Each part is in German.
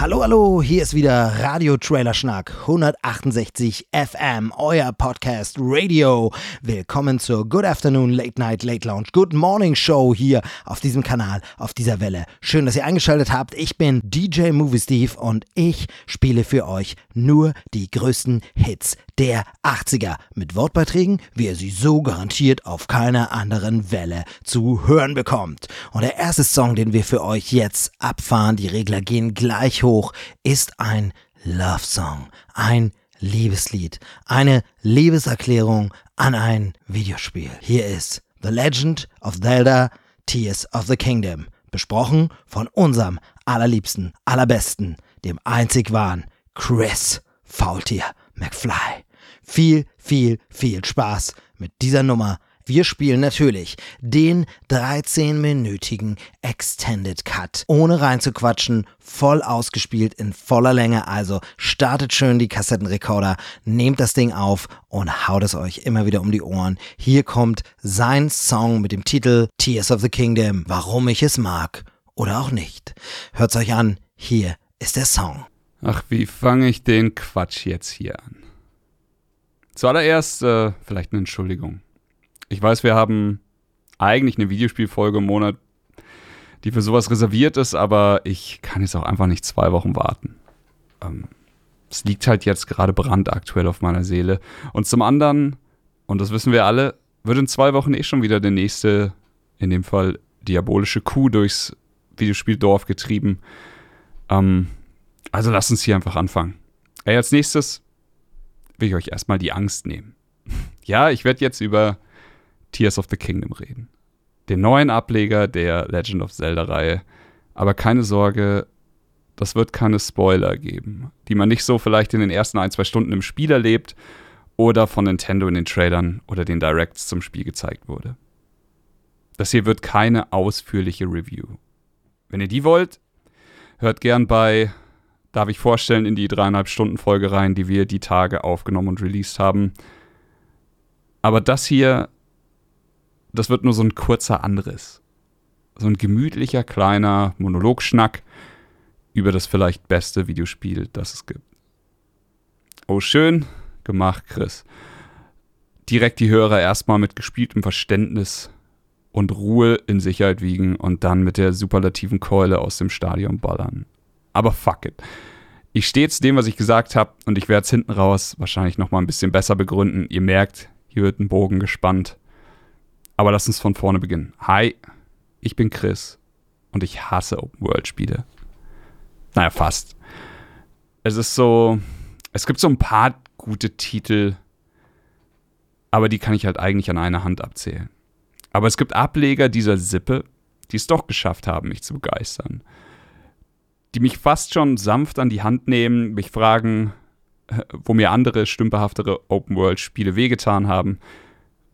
Hallo, hallo, hier ist wieder Radio Trailer Schnack 168 FM, euer Podcast Radio. Willkommen zur Good Afternoon Late Night Late Lounge Good Morning Show hier auf diesem Kanal, auf dieser Welle. Schön, dass ihr eingeschaltet habt. Ich bin DJ Movie Steve und ich spiele für euch nur die größten Hits der 80er mit Wortbeiträgen, wie ihr sie so garantiert auf keiner anderen Welle zu hören bekommt. Und der erste Song, den wir für euch jetzt abfahren, die Regler gehen gleich hoch, ist ein Love Song, ein Liebeslied, eine Liebeserklärung an ein Videospiel. Hier ist The Legend of Zelda Tears of the Kingdom, besprochen von unserem allerliebsten, allerbesten, dem einzig wahren Chris Faultier McFly viel, viel, viel Spaß mit dieser Nummer. Wir spielen natürlich den 13-minütigen Extended Cut. Ohne reinzuquatschen, voll ausgespielt in voller Länge. Also startet schön die Kassettenrekorder, nehmt das Ding auf und haut es euch immer wieder um die Ohren. Hier kommt sein Song mit dem Titel Tears of the Kingdom. Warum ich es mag oder auch nicht. Hört's euch an. Hier ist der Song. Ach, wie fange ich den Quatsch jetzt hier an? Zuallererst äh, vielleicht eine Entschuldigung. Ich weiß, wir haben eigentlich eine Videospielfolge im Monat, die für sowas reserviert ist, aber ich kann jetzt auch einfach nicht zwei Wochen warten. Ähm, es liegt halt jetzt gerade brandaktuell auf meiner Seele. Und zum anderen, und das wissen wir alle, wird in zwei Wochen eh schon wieder der nächste, in dem Fall diabolische Kuh durchs Videospieldorf getrieben. Ähm, also lasst uns hier einfach anfangen. Ey, als nächstes will ich euch erstmal die Angst nehmen. ja, ich werde jetzt über Tears of the Kingdom reden. Den neuen Ableger der Legend of Zelda-Reihe. Aber keine Sorge, das wird keine Spoiler geben, die man nicht so vielleicht in den ersten ein, zwei Stunden im Spiel erlebt oder von Nintendo in den Trailern oder den Directs zum Spiel gezeigt wurde. Das hier wird keine ausführliche Review. Wenn ihr die wollt, hört gern bei darf ich vorstellen, in die dreieinhalb Stunden Folge rein, die wir die Tage aufgenommen und released haben. Aber das hier, das wird nur so ein kurzer Anriss. So ein gemütlicher kleiner Monologschnack über das vielleicht beste Videospiel, das es gibt. Oh, schön gemacht, Chris. Direkt die Hörer erstmal mit gespieltem Verständnis und Ruhe in Sicherheit wiegen und dann mit der superlativen Keule aus dem Stadion ballern. Aber fuck it. Ich stehe zu dem, was ich gesagt habe, und ich werde es hinten raus wahrscheinlich noch mal ein bisschen besser begründen. Ihr merkt, hier wird ein Bogen gespannt. Aber lasst uns von vorne beginnen. Hi, ich bin Chris und ich hasse Open-World-Spiele. Naja, fast. Es ist so, es gibt so ein paar gute Titel, aber die kann ich halt eigentlich an einer Hand abzählen. Aber es gibt Ableger dieser Sippe, die es doch geschafft haben, mich zu begeistern die mich fast schon sanft an die Hand nehmen, mich fragen, äh, wo mir andere stümperhaftere Open-World-Spiele wehgetan haben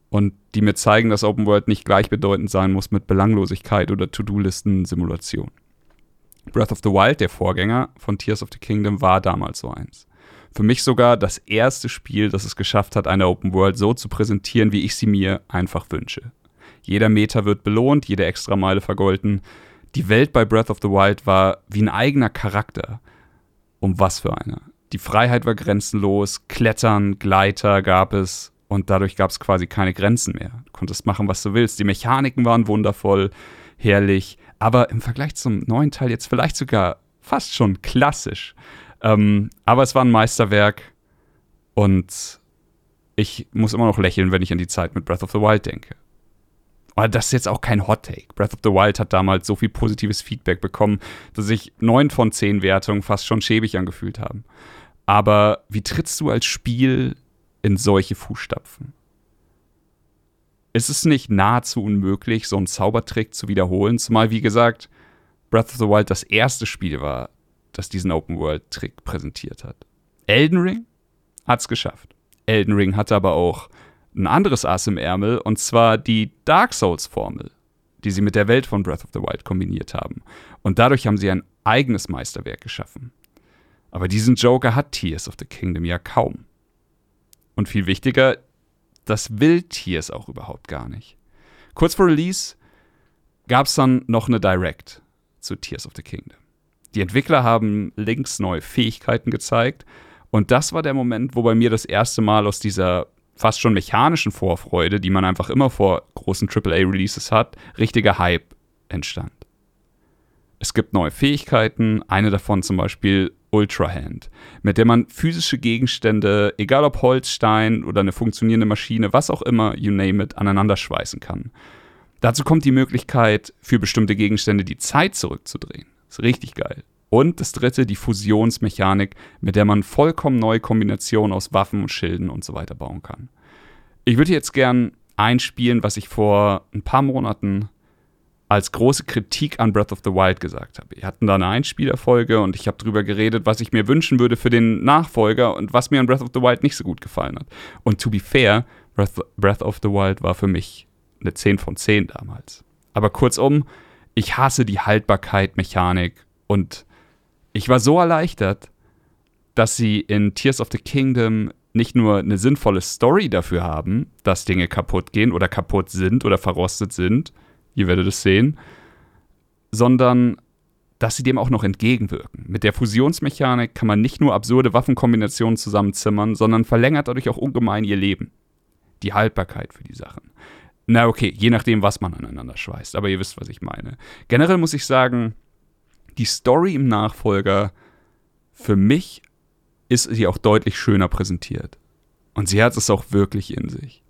und die mir zeigen, dass Open World nicht gleichbedeutend sein muss mit Belanglosigkeit oder To-Do-Listen-Simulation. Breath of the Wild, der Vorgänger von Tears of the Kingdom, war damals so eins. Für mich sogar das erste Spiel, das es geschafft hat, eine Open World so zu präsentieren, wie ich sie mir einfach wünsche. Jeder Meter wird belohnt, jede Extrameile vergolten, die Welt bei Breath of the Wild war wie ein eigener Charakter. Um was für einer. Die Freiheit war grenzenlos, Klettern, Gleiter gab es und dadurch gab es quasi keine Grenzen mehr. Du konntest machen, was du willst. Die Mechaniken waren wundervoll, herrlich, aber im Vergleich zum neuen Teil jetzt vielleicht sogar fast schon klassisch. Ähm, aber es war ein Meisterwerk und ich muss immer noch lächeln, wenn ich an die Zeit mit Breath of the Wild denke. Aber das ist jetzt auch kein Hot Take. Breath of the Wild hat damals so viel positives Feedback bekommen, dass sich neun von zehn Wertungen fast schon schäbig angefühlt haben. Aber wie trittst du als Spiel in solche Fußstapfen? Ist es nicht nahezu unmöglich, so einen Zaubertrick zu wiederholen? Zumal, wie gesagt, Breath of the Wild das erste Spiel war, das diesen Open-World-Trick präsentiert hat. Elden Ring hat es geschafft. Elden Ring hatte aber auch ein anderes Ass im Ärmel, und zwar die Dark Souls-Formel, die sie mit der Welt von Breath of the Wild kombiniert haben. Und dadurch haben sie ein eigenes Meisterwerk geschaffen. Aber diesen Joker hat Tears of the Kingdom ja kaum. Und viel wichtiger, das will Tears auch überhaupt gar nicht. Kurz vor Release gab es dann noch eine Direct zu Tears of the Kingdom. Die Entwickler haben links neue Fähigkeiten gezeigt und das war der Moment, wo bei mir das erste Mal aus dieser fast schon mechanischen Vorfreude, die man einfach immer vor großen AAA-Releases hat, richtiger Hype entstand. Es gibt neue Fähigkeiten, eine davon zum Beispiel Ultra Hand, mit der man physische Gegenstände, egal ob Holz, Stein oder eine funktionierende Maschine, was auch immer, you name it, aneinander schweißen kann. Dazu kommt die Möglichkeit, für bestimmte Gegenstände die Zeit zurückzudrehen. Ist richtig geil. Und das dritte, die Fusionsmechanik, mit der man vollkommen neue Kombinationen aus Waffen und Schilden und so weiter bauen kann. Ich würde jetzt gern einspielen, was ich vor ein paar Monaten als große Kritik an Breath of the Wild gesagt habe. Wir hatten da eine Einspielerfolge und ich habe darüber geredet, was ich mir wünschen würde für den Nachfolger und was mir an Breath of the Wild nicht so gut gefallen hat. Und to be fair, Breath, of the Wild war für mich eine 10 von 10 damals. Aber kurzum, ich hasse die Haltbarkeit, Mechanik und ich war so erleichtert, dass sie in Tears of the Kingdom nicht nur eine sinnvolle Story dafür haben, dass Dinge kaputt gehen oder kaputt sind oder verrostet sind, ihr werdet es sehen, sondern dass sie dem auch noch entgegenwirken. Mit der Fusionsmechanik kann man nicht nur absurde Waffenkombinationen zusammenzimmern, sondern verlängert dadurch auch ungemein ihr Leben. Die Haltbarkeit für die Sachen. Na okay, je nachdem, was man aneinander schweißt, aber ihr wisst, was ich meine. Generell muss ich sagen, die Story im Nachfolger, für mich ist sie auch deutlich schöner präsentiert. Und sie hat es auch wirklich in sich.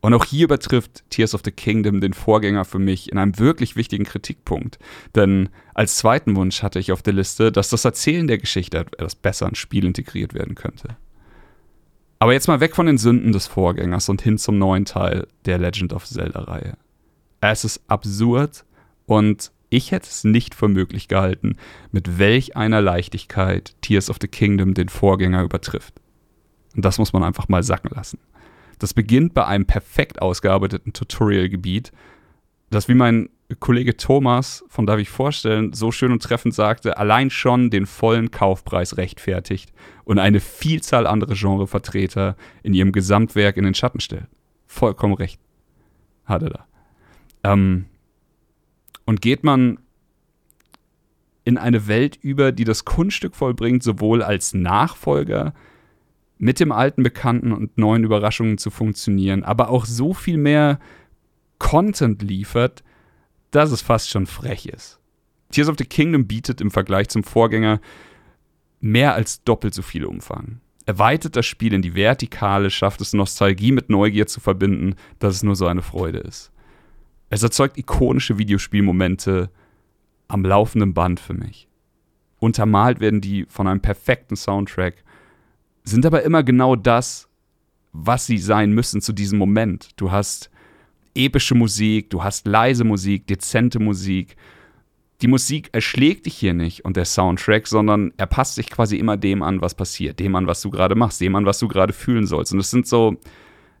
Und auch hier übertrifft Tears of the Kingdom den Vorgänger für mich in einem wirklich wichtigen Kritikpunkt. Denn als zweiten Wunsch hatte ich auf der Liste, dass das Erzählen der Geschichte etwas besser ins Spiel integriert werden könnte. Aber jetzt mal weg von den Sünden des Vorgängers und hin zum neuen Teil der Legend of Zelda-Reihe. Es ist absurd und ich hätte es nicht für möglich gehalten, mit welch einer Leichtigkeit Tears of the Kingdom den Vorgänger übertrifft. Und das muss man einfach mal sacken lassen. Das beginnt bei einem perfekt ausgearbeiteten Tutorial-Gebiet, das, wie mein Kollege Thomas von Darf ich vorstellen, so schön und treffend sagte, allein schon den vollen Kaufpreis rechtfertigt und eine Vielzahl andere Genrevertreter in ihrem Gesamtwerk in den Schatten stellt. Vollkommen recht. Hat er da. Ähm, und geht man in eine Welt über, die das Kunststück vollbringt, sowohl als Nachfolger mit dem alten Bekannten und neuen Überraschungen zu funktionieren, aber auch so viel mehr Content liefert, dass es fast schon frech ist. Tears of the Kingdom bietet im Vergleich zum Vorgänger mehr als doppelt so viel Umfang. Erweitert das Spiel in die Vertikale, schafft es Nostalgie mit Neugier zu verbinden, dass es nur so eine Freude ist. Es erzeugt ikonische Videospielmomente am laufenden Band für mich. Untermalt werden die von einem perfekten Soundtrack, sind aber immer genau das, was sie sein müssen zu diesem Moment. Du hast epische Musik, du hast leise Musik, dezente Musik. Die Musik erschlägt dich hier nicht und der Soundtrack, sondern er passt sich quasi immer dem an, was passiert, dem an, was du gerade machst, dem an, was du gerade fühlen sollst. Und es sind so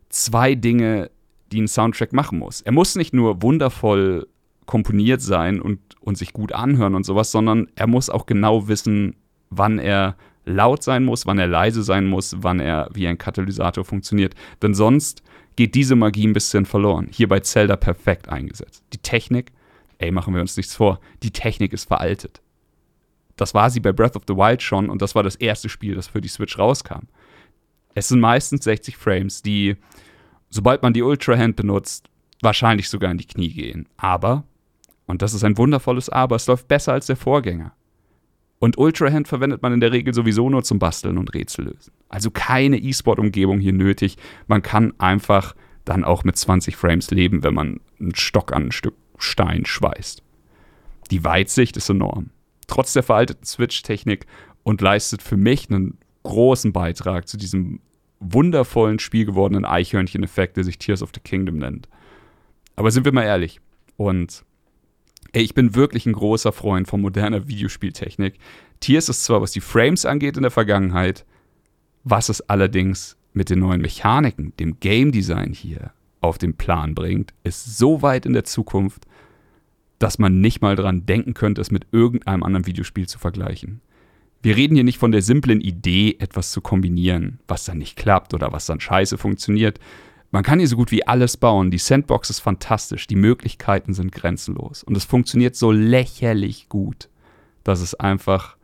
zwei Dinge, die ein Soundtrack machen muss. Er muss nicht nur wundervoll komponiert sein und, und sich gut anhören und sowas, sondern er muss auch genau wissen, wann er laut sein muss, wann er leise sein muss, wann er wie ein Katalysator funktioniert. Denn sonst geht diese Magie ein bisschen verloren. Hier bei Zelda perfekt eingesetzt. Die Technik, ey, machen wir uns nichts vor, die Technik ist veraltet. Das war sie bei Breath of the Wild schon und das war das erste Spiel, das für die Switch rauskam. Es sind meistens 60 Frames, die, sobald man die Ultra Hand benutzt, wahrscheinlich sogar in die Knie gehen. Aber, und das ist ein wundervolles Aber, es läuft besser als der Vorgänger. Und Ultrahand verwendet man in der Regel sowieso nur zum Basteln und Rätsel lösen. Also keine E-Sport-Umgebung hier nötig. Man kann einfach dann auch mit 20 Frames leben, wenn man einen Stock an ein Stück Stein schweißt. Die Weitsicht ist enorm. Trotz der veralteten Switch-Technik und leistet für mich einen großen Beitrag zu diesem wundervollen Spiel gewordenen Eichhörnchen-Effekt, der sich Tears of the Kingdom nennt. Aber sind wir mal ehrlich. Und Ey, ich bin wirklich ein großer Freund von moderner Videospieltechnik. Tears ist zwar, was die Frames angeht, in der Vergangenheit, was es allerdings mit den neuen Mechaniken, dem Game Design hier auf den Plan bringt, ist so weit in der Zukunft, dass man nicht mal dran denken könnte, es mit irgendeinem anderen Videospiel zu vergleichen. Wir reden hier nicht von der simplen Idee, etwas zu kombinieren, was dann nicht klappt oder was dann scheiße funktioniert. Man kann hier so gut wie alles bauen. Die Sandbox ist fantastisch, die Möglichkeiten sind grenzenlos und es funktioniert so lächerlich gut, dass es einfach,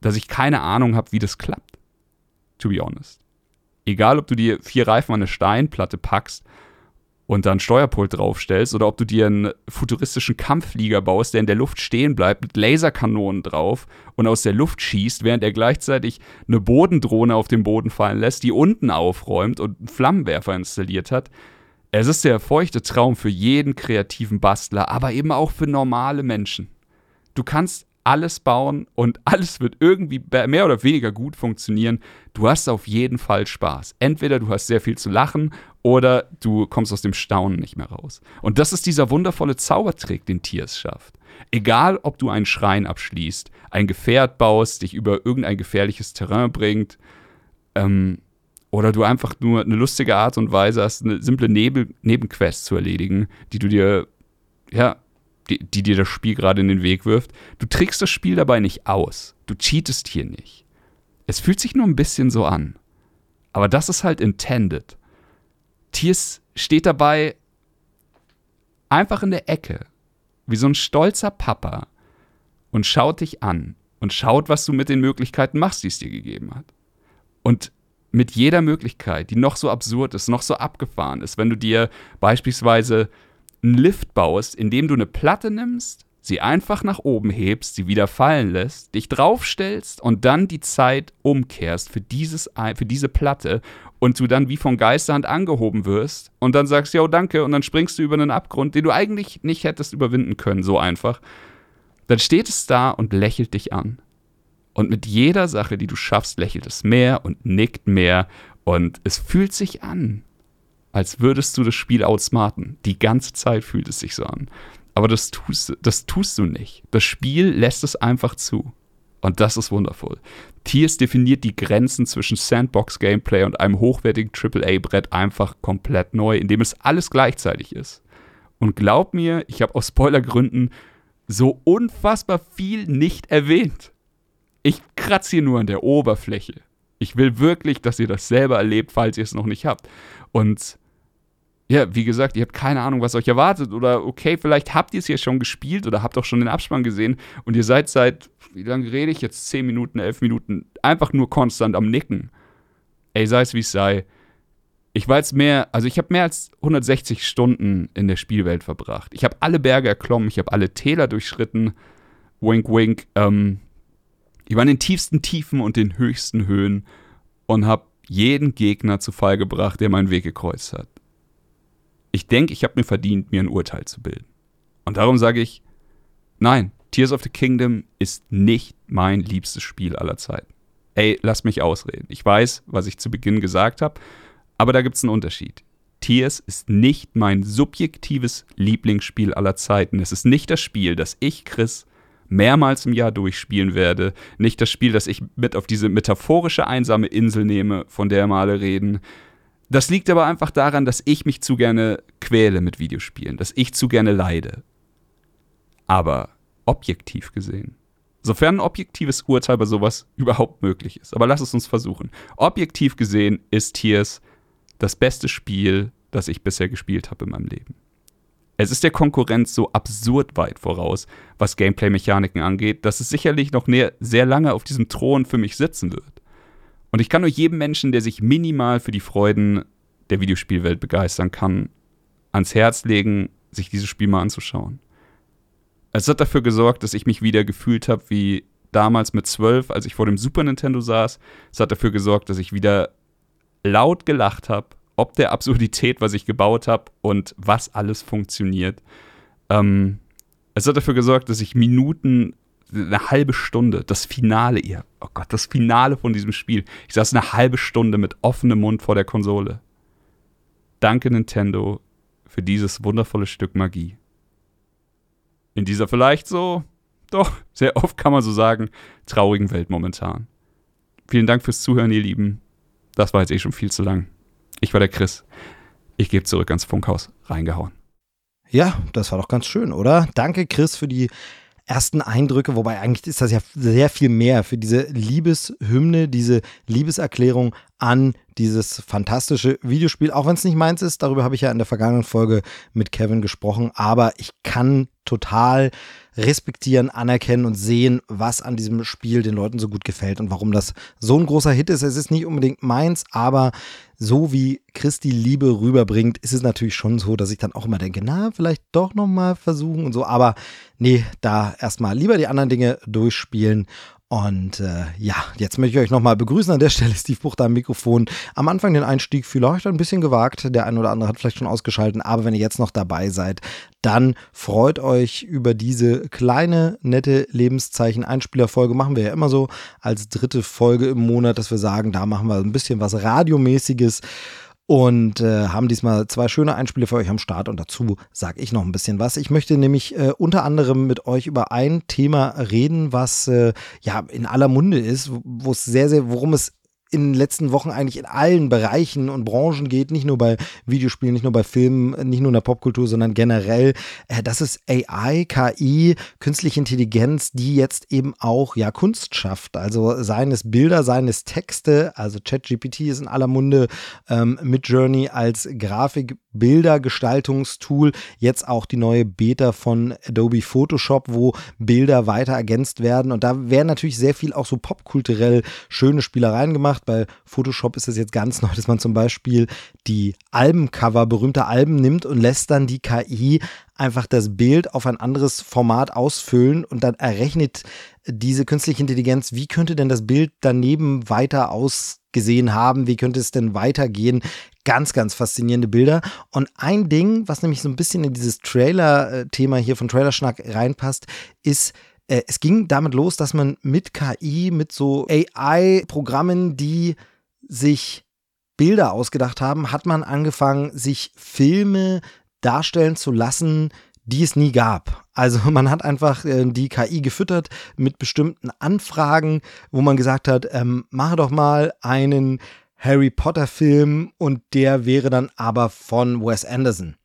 dass ich keine Ahnung habe, wie das klappt. To be honest. Egal, ob du dir vier Reifen an eine Steinplatte packst und dann Steuerpult draufstellst oder ob du dir einen futuristischen Kampfflieger baust, der in der Luft stehen bleibt mit Laserkanonen drauf und aus der Luft schießt, während er gleichzeitig eine Bodendrohne auf den Boden fallen lässt, die unten aufräumt und einen Flammenwerfer installiert hat. Es ist der feuchte Traum für jeden kreativen Bastler, aber eben auch für normale Menschen. Du kannst alles bauen und alles wird irgendwie mehr oder weniger gut funktionieren. Du hast auf jeden Fall Spaß. Entweder du hast sehr viel zu lachen oder du kommst aus dem Staunen nicht mehr raus. Und das ist dieser wundervolle Zaubertrick, den Tiers schafft. Egal, ob du einen Schrein abschließt, ein Gefährt baust, dich über irgendein gefährliches Terrain bringt, ähm, oder du einfach nur eine lustige Art und Weise hast, eine simple Nebel Nebenquest zu erledigen, die du dir ja die, die dir das Spiel gerade in den Weg wirft. Du trickst das Spiel dabei nicht aus. Du cheatest hier nicht. Es fühlt sich nur ein bisschen so an. Aber das ist halt intended. Tiers steht dabei einfach in der Ecke, wie so ein stolzer Papa, und schaut dich an und schaut, was du mit den Möglichkeiten machst, die es dir gegeben hat. Und mit jeder Möglichkeit, die noch so absurd ist, noch so abgefahren ist, wenn du dir beispielsweise einen Lift baust, indem du eine Platte nimmst, sie einfach nach oben hebst, sie wieder fallen lässt, dich draufstellst und dann die Zeit umkehrst für, dieses, für diese Platte und du dann wie von Geisterhand angehoben wirst und dann sagst, ja, danke, und dann springst du über einen Abgrund, den du eigentlich nicht hättest überwinden können, so einfach. Dann steht es da und lächelt dich an. Und mit jeder Sache, die du schaffst, lächelt es mehr und nickt mehr und es fühlt sich an, als würdest du das Spiel outsmarten. Die ganze Zeit fühlt es sich so an. Aber das tust, das tust du nicht. Das Spiel lässt es einfach zu. Und das ist wundervoll. Tiers definiert die Grenzen zwischen Sandbox-Gameplay und einem hochwertigen AAA-Brett einfach komplett neu, indem es alles gleichzeitig ist. Und glaub mir, ich habe aus Spoilergründen so unfassbar viel nicht erwähnt. Ich kratze hier nur an der Oberfläche. Ich will wirklich, dass ihr das selber erlebt, falls ihr es noch nicht habt. Und ja, wie gesagt, ihr habt keine Ahnung, was euch erwartet. Oder okay, vielleicht habt ihr es ja schon gespielt oder habt auch schon den Abspann gesehen und ihr seid seit, wie lange rede ich jetzt? 10 Minuten, 11 Minuten, einfach nur konstant am Nicken. Ey, sei es wie es sei. Ich war jetzt mehr, also ich habe mehr als 160 Stunden in der Spielwelt verbracht. Ich habe alle Berge erklommen, ich habe alle Täler durchschritten. Wink, wink. Ähm, ich war in den tiefsten Tiefen und den höchsten Höhen und habe jeden Gegner zu Fall gebracht, der meinen Weg gekreuzt hat. Ich denke, ich habe mir verdient, mir ein Urteil zu bilden. Und darum sage ich, nein, Tears of the Kingdom ist nicht mein liebstes Spiel aller Zeiten. Ey, lass mich ausreden. Ich weiß, was ich zu Beginn gesagt habe, aber da gibt es einen Unterschied. Tears ist nicht mein subjektives Lieblingsspiel aller Zeiten. Es ist nicht das Spiel, das ich, Chris, mehrmals im Jahr durchspielen werde. Nicht das Spiel, das ich mit auf diese metaphorische einsame Insel nehme, von der wir alle reden. Das liegt aber einfach daran, dass ich mich zu gerne quäle mit Videospielen, dass ich zu gerne leide. Aber objektiv gesehen, sofern ein objektives Urteil bei sowas überhaupt möglich ist, aber lass es uns versuchen. Objektiv gesehen ist Tears das beste Spiel, das ich bisher gespielt habe in meinem Leben. Es ist der Konkurrenz so absurd weit voraus, was Gameplay-Mechaniken angeht, dass es sicherlich noch sehr lange auf diesem Thron für mich sitzen wird. Und ich kann nur jedem Menschen, der sich minimal für die Freuden der Videospielwelt begeistern kann, ans Herz legen, sich dieses Spiel mal anzuschauen. Es hat dafür gesorgt, dass ich mich wieder gefühlt habe wie damals mit zwölf, als ich vor dem Super Nintendo saß. Es hat dafür gesorgt, dass ich wieder laut gelacht habe, ob der Absurdität, was ich gebaut habe und was alles funktioniert. Ähm, es hat dafür gesorgt, dass ich Minuten eine halbe Stunde, das Finale, ihr, oh Gott, das Finale von diesem Spiel. Ich saß eine halbe Stunde mit offenem Mund vor der Konsole. Danke Nintendo für dieses wundervolle Stück Magie. In dieser vielleicht so, doch, sehr oft kann man so sagen, traurigen Welt momentan. Vielen Dank fürs Zuhören, ihr Lieben. das war jetzt eh schon viel zu lang. Ich war der Chris. Ich gebe zurück ans Funkhaus. Reingehauen. Ja, das war doch ganz schön, oder? Danke, Chris, für die ersten Eindrücke, wobei eigentlich ist das ja sehr viel mehr für diese Liebeshymne, diese Liebeserklärung an dieses fantastische Videospiel, auch wenn es nicht meins ist, darüber habe ich ja in der vergangenen Folge mit Kevin gesprochen, aber ich kann total respektieren, anerkennen und sehen, was an diesem Spiel den Leuten so gut gefällt und warum das so ein großer Hit ist. Es ist nicht unbedingt meins, aber so wie Christi Liebe rüberbringt, ist es natürlich schon so, dass ich dann auch immer denke, na, vielleicht doch nochmal versuchen und so. Aber nee, da erstmal lieber die anderen Dinge durchspielen und äh, ja, jetzt möchte ich euch nochmal begrüßen an der Stelle, Steve Buchter am Mikrofon. Am Anfang den Einstieg vielleicht ein bisschen gewagt, der ein oder andere hat vielleicht schon ausgeschaltet, aber wenn ihr jetzt noch dabei seid, dann freut euch über diese kleine, nette Lebenszeichen-Einspielerfolge. Machen wir ja immer so als dritte Folge im Monat, dass wir sagen, da machen wir ein bisschen was Radiomäßiges und äh, haben diesmal zwei schöne Einspiele für euch am Start und dazu sage ich noch ein bisschen was. Ich möchte nämlich äh, unter anderem mit euch über ein Thema reden, was äh, ja in aller Munde ist, wo es sehr, sehr, worum es in den letzten Wochen eigentlich in allen Bereichen und Branchen geht, nicht nur bei Videospielen, nicht nur bei Filmen, nicht nur in der Popkultur, sondern generell. Äh, das ist AI, KI, künstliche Intelligenz, die jetzt eben auch ja Kunst schafft. Also seines Bilder, seines Texte, also ChatGPT ist in aller Munde ähm, mit Journey als Grafik Bildergestaltungstool, jetzt auch die neue Beta von Adobe Photoshop, wo Bilder weiter ergänzt werden. Und da werden natürlich sehr viel auch so popkulturell schöne Spielereien gemacht. Bei Photoshop ist es jetzt ganz neu, dass man zum Beispiel die Albencover berühmter Alben nimmt und lässt dann die KI einfach das Bild auf ein anderes Format ausfüllen und dann errechnet diese künstliche Intelligenz, wie könnte denn das Bild daneben weiter ausgesehen haben, wie könnte es denn weitergehen. Ganz, ganz faszinierende Bilder. Und ein Ding, was nämlich so ein bisschen in dieses Trailer-Thema hier von Trailerschnack reinpasst, ist, äh, es ging damit los, dass man mit KI, mit so AI-Programmen, die sich Bilder ausgedacht haben, hat man angefangen, sich Filme darstellen zu lassen, die es nie gab. Also man hat einfach äh, die KI gefüttert mit bestimmten Anfragen, wo man gesagt hat, ähm, mache doch mal einen Harry Potter Film und der wäre dann aber von Wes Anderson.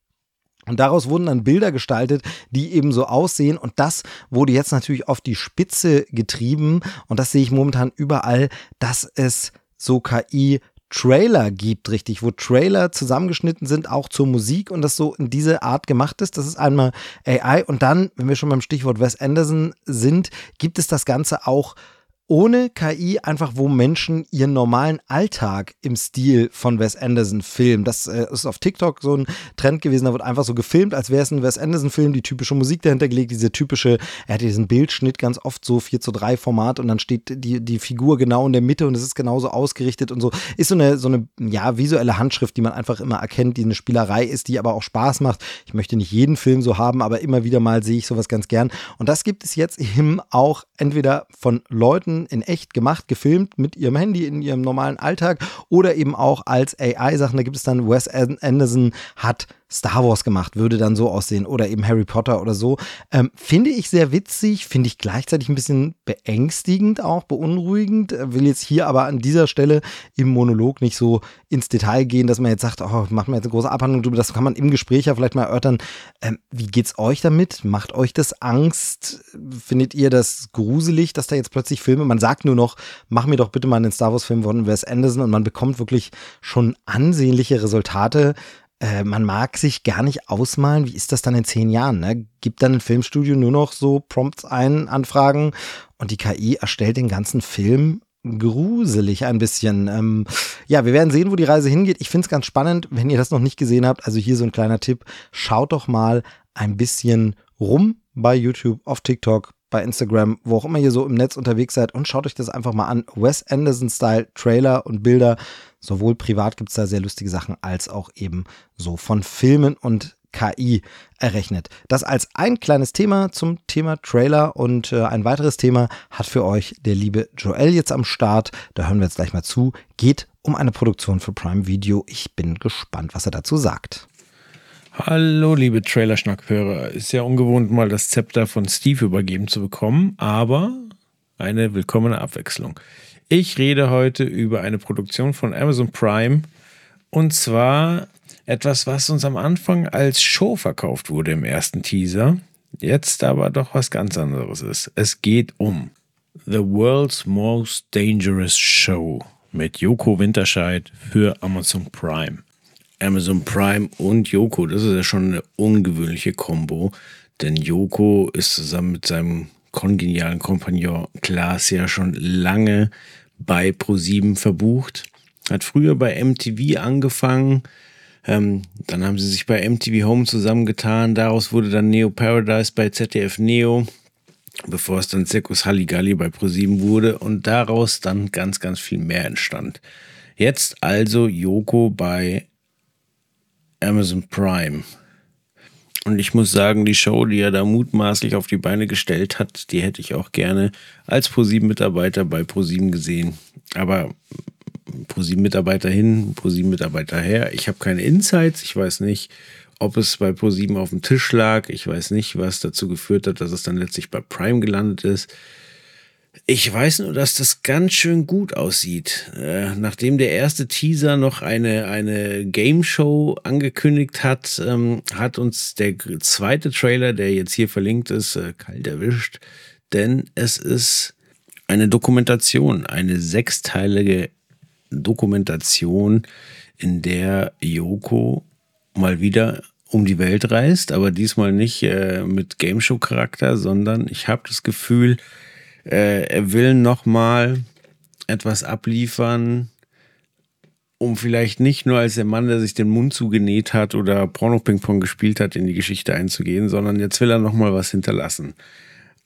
Und daraus wurden dann Bilder gestaltet, die eben so aussehen. Und das wurde jetzt natürlich auf die Spitze getrieben. Und das sehe ich momentan überall, dass es so KI Trailer gibt, richtig, wo Trailer zusammengeschnitten sind, auch zur Musik und das so in diese Art gemacht ist. Das ist einmal AI und dann, wenn wir schon beim Stichwort Wes Anderson sind, gibt es das Ganze auch ohne KI einfach, wo Menschen ihren normalen Alltag im Stil von Wes Anderson filmen. Das äh, ist auf TikTok so ein Trend gewesen. Da wird einfach so gefilmt, als wäre es ein Wes Anderson-Film, die typische Musik dahinter gelegt, diese typische, er hat diesen Bildschnitt ganz oft so 4 zu 3 Format und dann steht die, die Figur genau in der Mitte und es ist genauso ausgerichtet und so. Ist so eine, so eine, ja, visuelle Handschrift, die man einfach immer erkennt, die eine Spielerei ist, die aber auch Spaß macht. Ich möchte nicht jeden Film so haben, aber immer wieder mal sehe ich sowas ganz gern. Und das gibt es jetzt eben auch entweder von Leuten, in echt gemacht, gefilmt mit ihrem Handy in ihrem normalen Alltag oder eben auch als AI-Sachen. Da gibt es dann Wes Anderson hat Star Wars gemacht, würde dann so aussehen oder eben Harry Potter oder so. Ähm, finde ich sehr witzig, finde ich gleichzeitig ein bisschen beängstigend, auch beunruhigend. Äh, will jetzt hier aber an dieser Stelle im Monolog nicht so ins Detail gehen, dass man jetzt sagt, oh, machen wir jetzt eine große Abhandlung drüber. Das kann man im Gespräch ja vielleicht mal erörtern. Ähm, wie geht's euch damit? Macht euch das Angst? Findet ihr das gruselig, dass da jetzt plötzlich Filme, man sagt nur noch, mach mir doch bitte mal einen Star Wars Film von Wes Anderson und man bekommt wirklich schon ansehnliche Resultate. Äh, man mag sich gar nicht ausmalen, wie ist das dann in zehn Jahren? Ne? Gibt dann ein Filmstudio nur noch so Prompts ein, Anfragen und die KI erstellt den ganzen Film gruselig ein bisschen. Ähm, ja, wir werden sehen, wo die Reise hingeht. Ich finde es ganz spannend, wenn ihr das noch nicht gesehen habt. Also hier so ein kleiner Tipp. Schaut doch mal ein bisschen rum bei YouTube, auf TikTok, bei Instagram, wo auch immer ihr so im Netz unterwegs seid und schaut euch das einfach mal an. Wes Anderson-Style, Trailer und Bilder. Sowohl privat gibt es da sehr lustige Sachen, als auch eben so von Filmen und KI errechnet. Das als ein kleines Thema zum Thema Trailer und äh, ein weiteres Thema hat für euch der liebe Joel jetzt am Start. Da hören wir jetzt gleich mal zu. Geht um eine Produktion für Prime Video. Ich bin gespannt, was er dazu sagt. Hallo, liebe Trailerschnackhörer. Ist ja ungewohnt, mal das Zepter von Steve übergeben zu bekommen, aber eine willkommene Abwechslung. Ich rede heute über eine Produktion von Amazon Prime und zwar etwas, was uns am Anfang als Show verkauft wurde im ersten Teaser, jetzt aber doch was ganz anderes ist. Es geht um The World's Most Dangerous Show mit Joko Winterscheid für Amazon Prime. Amazon Prime und Joko, das ist ja schon eine ungewöhnliche Kombo, denn Joko ist zusammen mit seinem kongenialen Kompagnon Klaas ja schon lange bei Pro7 verbucht. Hat früher bei MTV angefangen, ähm, dann haben sie sich bei MTV Home zusammengetan. Daraus wurde dann Neo Paradise bei ZDF Neo, bevor es dann Zirkus Halligalli bei ProSieben wurde und daraus dann ganz, ganz viel mehr entstand. Jetzt also Yoko bei Amazon Prime. Und ich muss sagen, die Show, die er da mutmaßlich auf die Beine gestellt hat, die hätte ich auch gerne als ProSieben-Mitarbeiter bei ProSieben gesehen. Aber ProSieben-Mitarbeiter hin, ProSieben-Mitarbeiter her. Ich habe keine Insights. Ich weiß nicht, ob es bei ProSieben auf dem Tisch lag. Ich weiß nicht, was dazu geführt hat, dass es dann letztlich bei Prime gelandet ist. Ich weiß nur, dass das ganz schön gut aussieht. Äh, nachdem der erste Teaser noch eine, eine Game Show angekündigt hat, ähm, hat uns der zweite Trailer, der jetzt hier verlinkt ist, äh, kalt erwischt. Denn es ist eine Dokumentation, eine sechsteilige Dokumentation, in der Yoko mal wieder um die Welt reist, aber diesmal nicht äh, mit Game Show Charakter, sondern ich habe das Gefühl, äh, er will noch mal etwas abliefern, um vielleicht nicht nur als der Mann, der sich den Mund zugenäht hat oder Porno Ping Pong gespielt hat, in die Geschichte einzugehen, sondern jetzt will er noch mal was hinterlassen.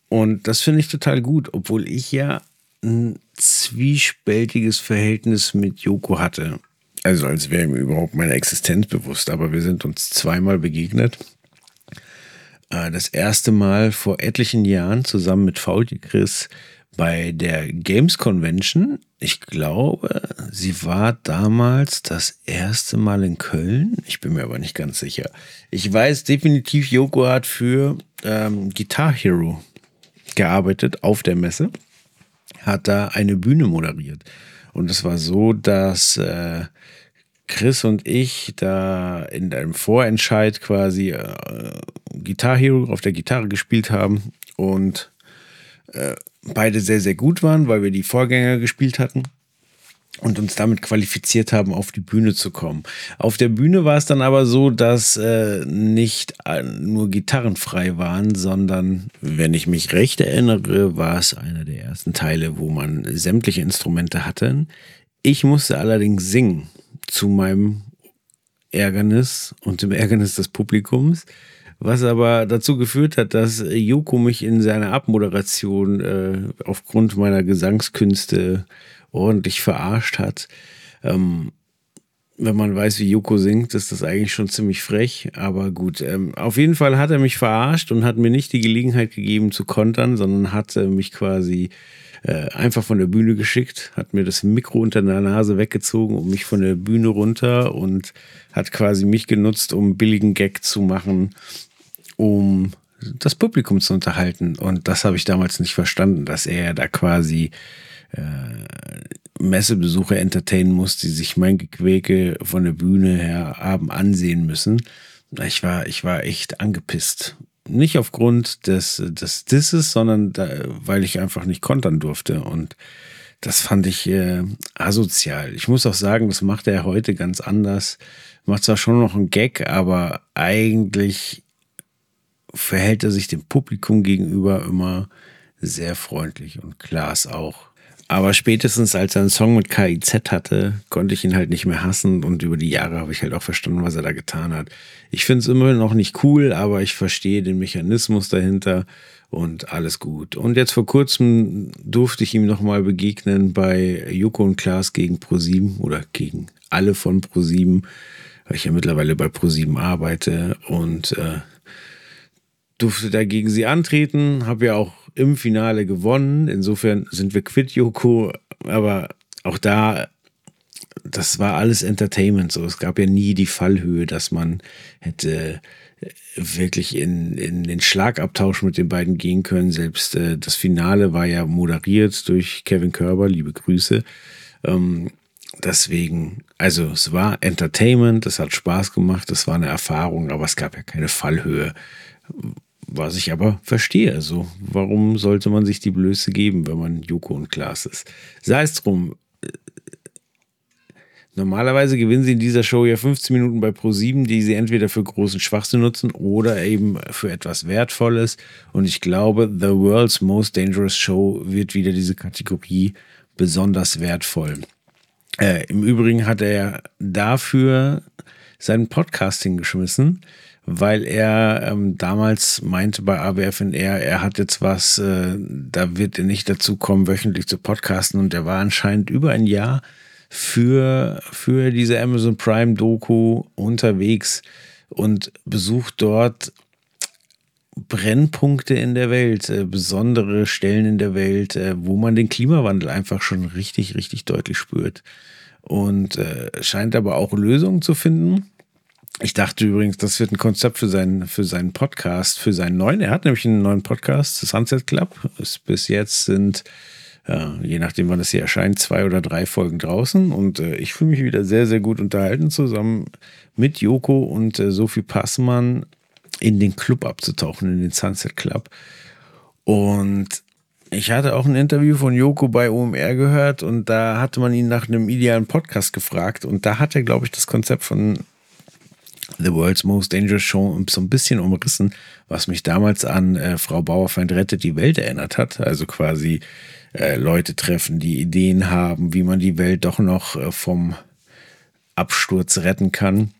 Und das finde ich total gut, obwohl ich ja ein zwiespältiges Verhältnis mit Yoko hatte. Also als wäre ihm überhaupt meine Existenz bewusst, aber wir sind uns zweimal begegnet. Äh, das erste Mal vor etlichen Jahren zusammen mit Faulty Chris bei der Games Convention. Ich glaube, sie war damals das erste Mal in Köln. Ich bin mir aber nicht ganz sicher. Ich weiß definitiv, Yoko hat für ähm, Guitar Hero gearbeitet auf der Messe hat da eine Bühne moderiert. Und es war so, dass äh, Chris und ich da in einem Vorentscheid quasi äh, Guitar Hero auf der Gitarre gespielt haben und äh, beide sehr, sehr gut waren, weil wir die Vorgänger gespielt hatten und uns damit qualifiziert haben, auf die Bühne zu kommen. Auf der Bühne war es dann aber so, dass äh, nicht nur Gitarren frei waren, sondern, wenn ich mich recht erinnere, war es einer der ersten Teile, wo man sämtliche Instrumente hatte. Ich musste allerdings singen zu meinem Ärgernis und dem Ärgernis des Publikums was aber dazu geführt hat, dass Joko mich in seiner Abmoderation äh, aufgrund meiner Gesangskünste ordentlich verarscht hat. Ähm, wenn man weiß, wie Joko singt, ist das eigentlich schon ziemlich frech. Aber gut, ähm, auf jeden Fall hat er mich verarscht und hat mir nicht die Gelegenheit gegeben zu kontern, sondern hat äh, mich quasi äh, einfach von der Bühne geschickt, hat mir das Mikro unter der Nase weggezogen und mich von der Bühne runter und hat quasi mich genutzt, um billigen Gag zu machen, um das Publikum zu unterhalten. Und das habe ich damals nicht verstanden, dass er da quasi äh, Messebesucher entertainen muss, die sich mein Gequäke von der Bühne her haben ansehen müssen. Ich war, ich war echt angepisst. Nicht aufgrund des, des Disses, sondern da, weil ich einfach nicht kontern durfte. Und das fand ich äh, asozial. Ich muss auch sagen, das macht er heute ganz anders. Macht zwar schon noch einen Gag, aber eigentlich verhält er sich dem Publikum gegenüber immer sehr freundlich und Klaas auch. Aber spätestens als er einen Song mit KIZ hatte, konnte ich ihn halt nicht mehr hassen und über die Jahre habe ich halt auch verstanden, was er da getan hat. Ich finde es immer noch nicht cool, aber ich verstehe den Mechanismus dahinter und alles gut. Und jetzt vor kurzem durfte ich ihm nochmal begegnen bei Joko und Klaas gegen ProSieben oder gegen alle von ProSieben, weil ich ja mittlerweile bei ProSieben arbeite und äh, durfte dagegen sie antreten, habe ja auch im Finale gewonnen. Insofern sind wir quitt, Joko. Aber auch da das war alles Entertainment. So, es gab ja nie die Fallhöhe, dass man hätte äh, wirklich in, in den Schlagabtausch mit den beiden gehen können. Selbst äh, das Finale war ja moderiert durch Kevin Körber, liebe Grüße. Ähm, deswegen, also es war Entertainment, es hat Spaß gemacht, es war eine Erfahrung, aber es gab ja keine Fallhöhe. Was ich aber verstehe. Also, warum sollte man sich die Blöße geben, wenn man Joko und Klaas ist? Sei es drum. Normalerweise gewinnen sie in dieser Show ja 15 Minuten bei Pro7, die sie entweder für großen Schwachsinn nutzen oder eben für etwas Wertvolles. Und ich glaube, The World's Most Dangerous Show wird wieder diese Kategorie besonders wertvoll. Äh, Im Übrigen hat er dafür seinen Podcast hingeschmissen, weil er ähm, damals meinte bei AWFNR, er hat jetzt was, äh, da wird er nicht dazu kommen, wöchentlich zu podcasten und er war anscheinend über ein Jahr für, für diese Amazon Prime Doku unterwegs und besucht dort Brennpunkte in der Welt, äh, besondere Stellen in der Welt, äh, wo man den Klimawandel einfach schon richtig, richtig deutlich spürt. Und äh, scheint aber auch Lösungen zu finden. Ich dachte übrigens, das wird ein Konzept für seinen, für seinen Podcast, für seinen neuen. Er hat nämlich einen neuen Podcast, Sunset Club. bis jetzt sind, äh, je nachdem, wann es hier erscheint, zwei oder drei Folgen draußen. Und äh, ich fühle mich wieder sehr, sehr gut unterhalten, zusammen mit Joko und äh, Sophie Passmann in den Club abzutauchen, in den Sunset Club. Und ich hatte auch ein Interview von Joko bei OMR gehört und da hatte man ihn nach einem idealen Podcast gefragt und da hat er, glaube ich, das Konzept von The World's Most Dangerous Show so ein bisschen umrissen, was mich damals an äh, Frau Bauerfeind rettet die Welt erinnert hat. Also quasi äh, Leute treffen, die Ideen haben, wie man die Welt doch noch äh, vom Absturz retten kann.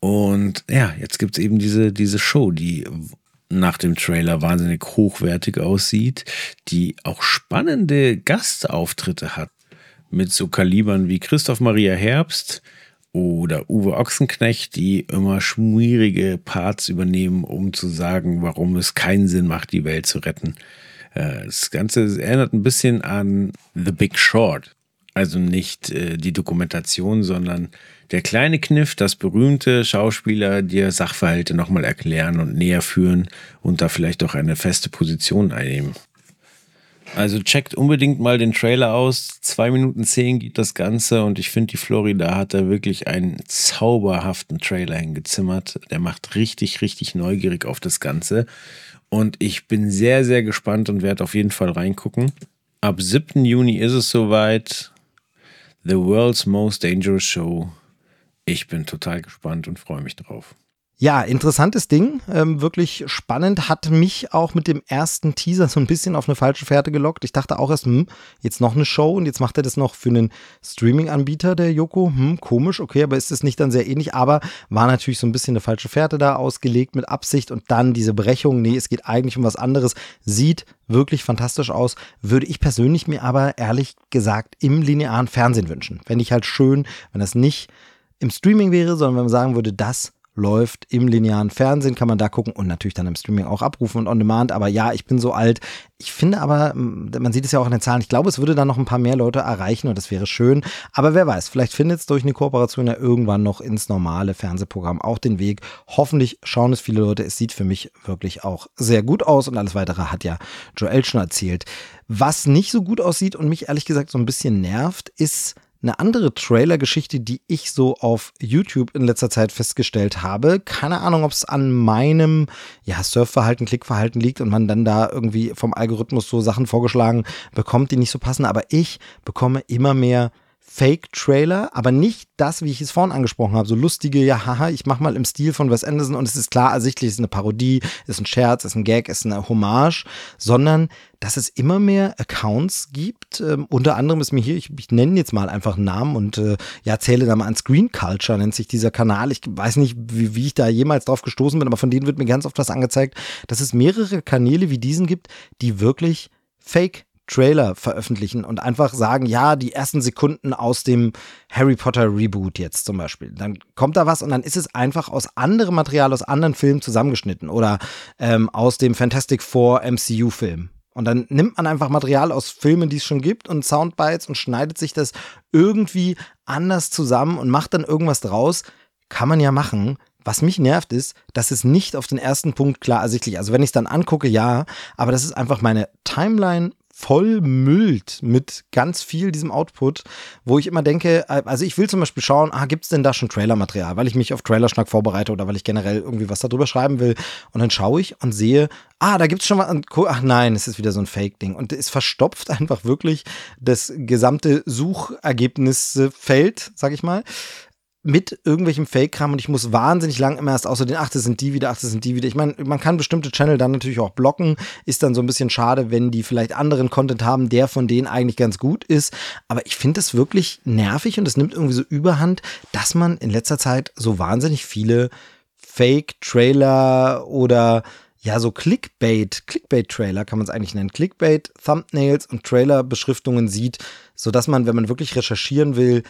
Und ja, jetzt gibt es eben diese, diese Show, die nach dem Trailer wahnsinnig hochwertig aussieht, die auch spannende Gastauftritte hat. Mit so Kalibern wie Christoph Maria Herbst oder Uwe Ochsenknecht, die immer schwierige Parts übernehmen, um zu sagen, warum es keinen Sinn macht, die Welt zu retten. Äh, das Ganze erinnert ein bisschen an The Big Short. Also nicht äh, die Dokumentation, sondern der kleine Kniff, dass berühmte Schauspieler dir Sachverhalte nochmal erklären und näher führen und da vielleicht auch eine feste Position einnehmen. Also checkt unbedingt mal den Trailer aus. Zwei Minuten zehn geht das Ganze und ich finde, die Florida hat da wirklich einen zauberhaften Trailer hingezimmert. Der macht richtig, richtig neugierig auf das Ganze. Und ich bin sehr, sehr gespannt und werde auf jeden Fall reingucken. Ab 7. Juni ist es soweit. The World's Most Dangerous Show ich bin total gespannt und freue mich drauf. Ja, interessantes Ding, ähm, wirklich spannend, hat mich auch mit dem ersten Teaser so ein bisschen auf eine falsche Fährte gelockt. Ich dachte auch erst, hm, jetzt noch eine Show und jetzt macht er das noch für einen Streaming-Anbieter, der Joko. Hm, komisch, okay, aber ist es nicht dann sehr ähnlich? Aber war natürlich so ein bisschen eine falsche Fährte da ausgelegt mit Absicht und dann diese Brechung. Nee, es geht eigentlich um was anderes. Sieht wirklich fantastisch aus. Würde ich persönlich mir aber ehrlich gesagt im linearen Fernsehen wünschen. Fände ich halt schön, wenn das nicht im Streaming wäre, sondern wenn man sagen würde, das läuft im linearen Fernsehen, kann man da gucken und natürlich dann im Streaming auch abrufen und on demand. Aber ja, ich bin so alt. Ich finde aber, man sieht es ja auch in den Zahlen, ich glaube, es würde dann noch ein paar mehr Leute erreichen und das wäre schön. Aber wer weiß, vielleicht findet es durch eine Kooperation ja irgendwann noch ins normale Fernsehprogramm auch den Weg. Hoffentlich schauen es viele Leute. Es sieht für mich wirklich auch sehr gut aus und alles weitere hat ja Joel schon erzählt. Was nicht so gut aussieht und mich ehrlich gesagt so ein bisschen nervt, ist eine andere Trailer-Geschichte, die ich so auf YouTube in letzter Zeit festgestellt habe. Keine Ahnung, ob es an meinem ja, Surfverhalten, Klickverhalten liegt und man dann da irgendwie vom Algorithmus so Sachen vorgeschlagen bekommt, die nicht so passen. Aber ich bekomme immer mehr Fake-Trailer, aber nicht das, wie ich es vorhin angesprochen habe. So lustige, ja, haha, ich mach mal im Stil von Wes Anderson und es ist klar ersichtlich, es ist eine Parodie, ist ein Scherz, ist ein Gag, ist eine Hommage, sondern dass es immer mehr Accounts gibt. Ähm, unter anderem ist mir hier, ich, ich nenne jetzt mal einfach einen Namen und äh, ja, zähle da mal an Screen Culture, nennt sich dieser Kanal. Ich weiß nicht, wie, wie ich da jemals drauf gestoßen bin, aber von denen wird mir ganz oft was angezeigt, dass es mehrere Kanäle wie diesen gibt, die wirklich Fake Trailer veröffentlichen und einfach sagen, ja, die ersten Sekunden aus dem Harry Potter Reboot jetzt zum Beispiel. Dann kommt da was und dann ist es einfach aus anderem Material, aus anderen Filmen zusammengeschnitten oder ähm, aus dem Fantastic Four MCU-Film. Und dann nimmt man einfach Material aus Filmen, die es schon gibt und Soundbites und schneidet sich das irgendwie anders zusammen und macht dann irgendwas draus. Kann man ja machen. Was mich nervt ist, dass es nicht auf den ersten Punkt klar ersichtlich. Also wenn ich es dann angucke, ja, aber das ist einfach meine Timeline vollmüllt mit ganz viel diesem Output, wo ich immer denke, also ich will zum Beispiel schauen, ah, gibt es denn da schon Trailermaterial, weil ich mich auf Trailerschnack vorbereite oder weil ich generell irgendwie was darüber schreiben will. Und dann schaue ich und sehe, ah, da gibt es schon was. Ach nein, es ist wieder so ein Fake-Ding. Und es verstopft einfach wirklich das gesamte Suchergebnisfeld, sag ich mal mit irgendwelchem Fake-Kram und ich muss wahnsinnig lang immer erst außer den, ach, das sind die wieder, ach, das sind die wieder. Ich meine, man kann bestimmte Channel dann natürlich auch blocken. Ist dann so ein bisschen schade, wenn die vielleicht anderen Content haben, der von denen eigentlich ganz gut ist. Aber ich finde es wirklich nervig und es nimmt irgendwie so überhand, dass man in letzter Zeit so wahnsinnig viele Fake-Trailer oder ja, so Clickbait, Clickbait-Trailer kann man es eigentlich nennen. Clickbait, Thumbnails und Trailer-Beschriftungen sieht, sodass man, wenn man wirklich recherchieren will,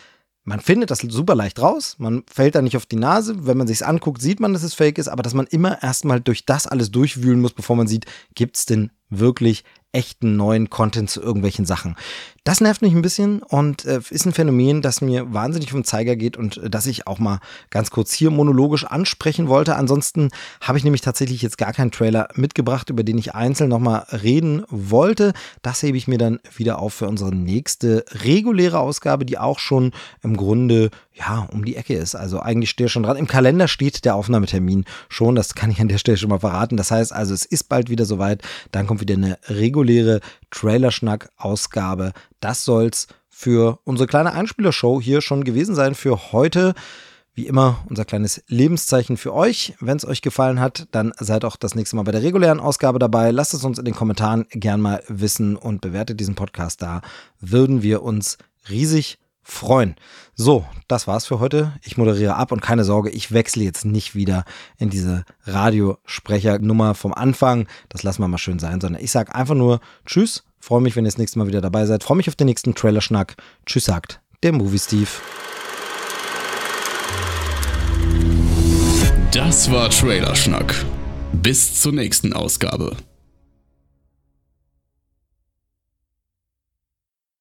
man findet das super leicht raus, man fällt da nicht auf die Nase. Wenn man sich anguckt, sieht man, dass es fake ist, aber dass man immer erstmal durch das alles durchwühlen muss, bevor man sieht, gibt es denn wirklich echten neuen Content zu irgendwelchen Sachen. Das nervt mich ein bisschen und äh, ist ein Phänomen, das mir wahnsinnig vom Zeiger geht und äh, das ich auch mal ganz kurz hier monologisch ansprechen wollte. Ansonsten habe ich nämlich tatsächlich jetzt gar keinen Trailer mitgebracht, über den ich einzeln nochmal reden wollte. Das hebe ich mir dann wieder auf für unsere nächste reguläre Ausgabe, die auch schon im Grunde ja, um die Ecke ist. Also eigentlich steht schon dran. Im Kalender steht der Aufnahmetermin schon. Das kann ich an der Stelle schon mal verraten. Das heißt also, es ist bald wieder soweit. Dann kommt wieder eine reguläre Trailerschnack-Ausgabe. Das soll's für unsere kleine Einspielershow hier schon gewesen sein für heute. Wie immer unser kleines Lebenszeichen für euch. Wenn es euch gefallen hat, dann seid auch das nächste Mal bei der regulären Ausgabe dabei. Lasst es uns in den Kommentaren gern mal wissen und bewertet diesen Podcast da. Würden wir uns riesig freuen. So, das war's für heute. Ich moderiere ab und keine Sorge, ich wechsle jetzt nicht wieder in diese Radiosprechernummer vom Anfang. Das lassen wir mal schön sein, sondern ich sage einfach nur Tschüss. Freue mich, wenn ihr das nächste Mal wieder dabei seid. Freue mich auf den nächsten Trailer-Schnack. Tschüss, sagt der Movie Steve. Das war Trailer-Schnack. Bis zur nächsten Ausgabe.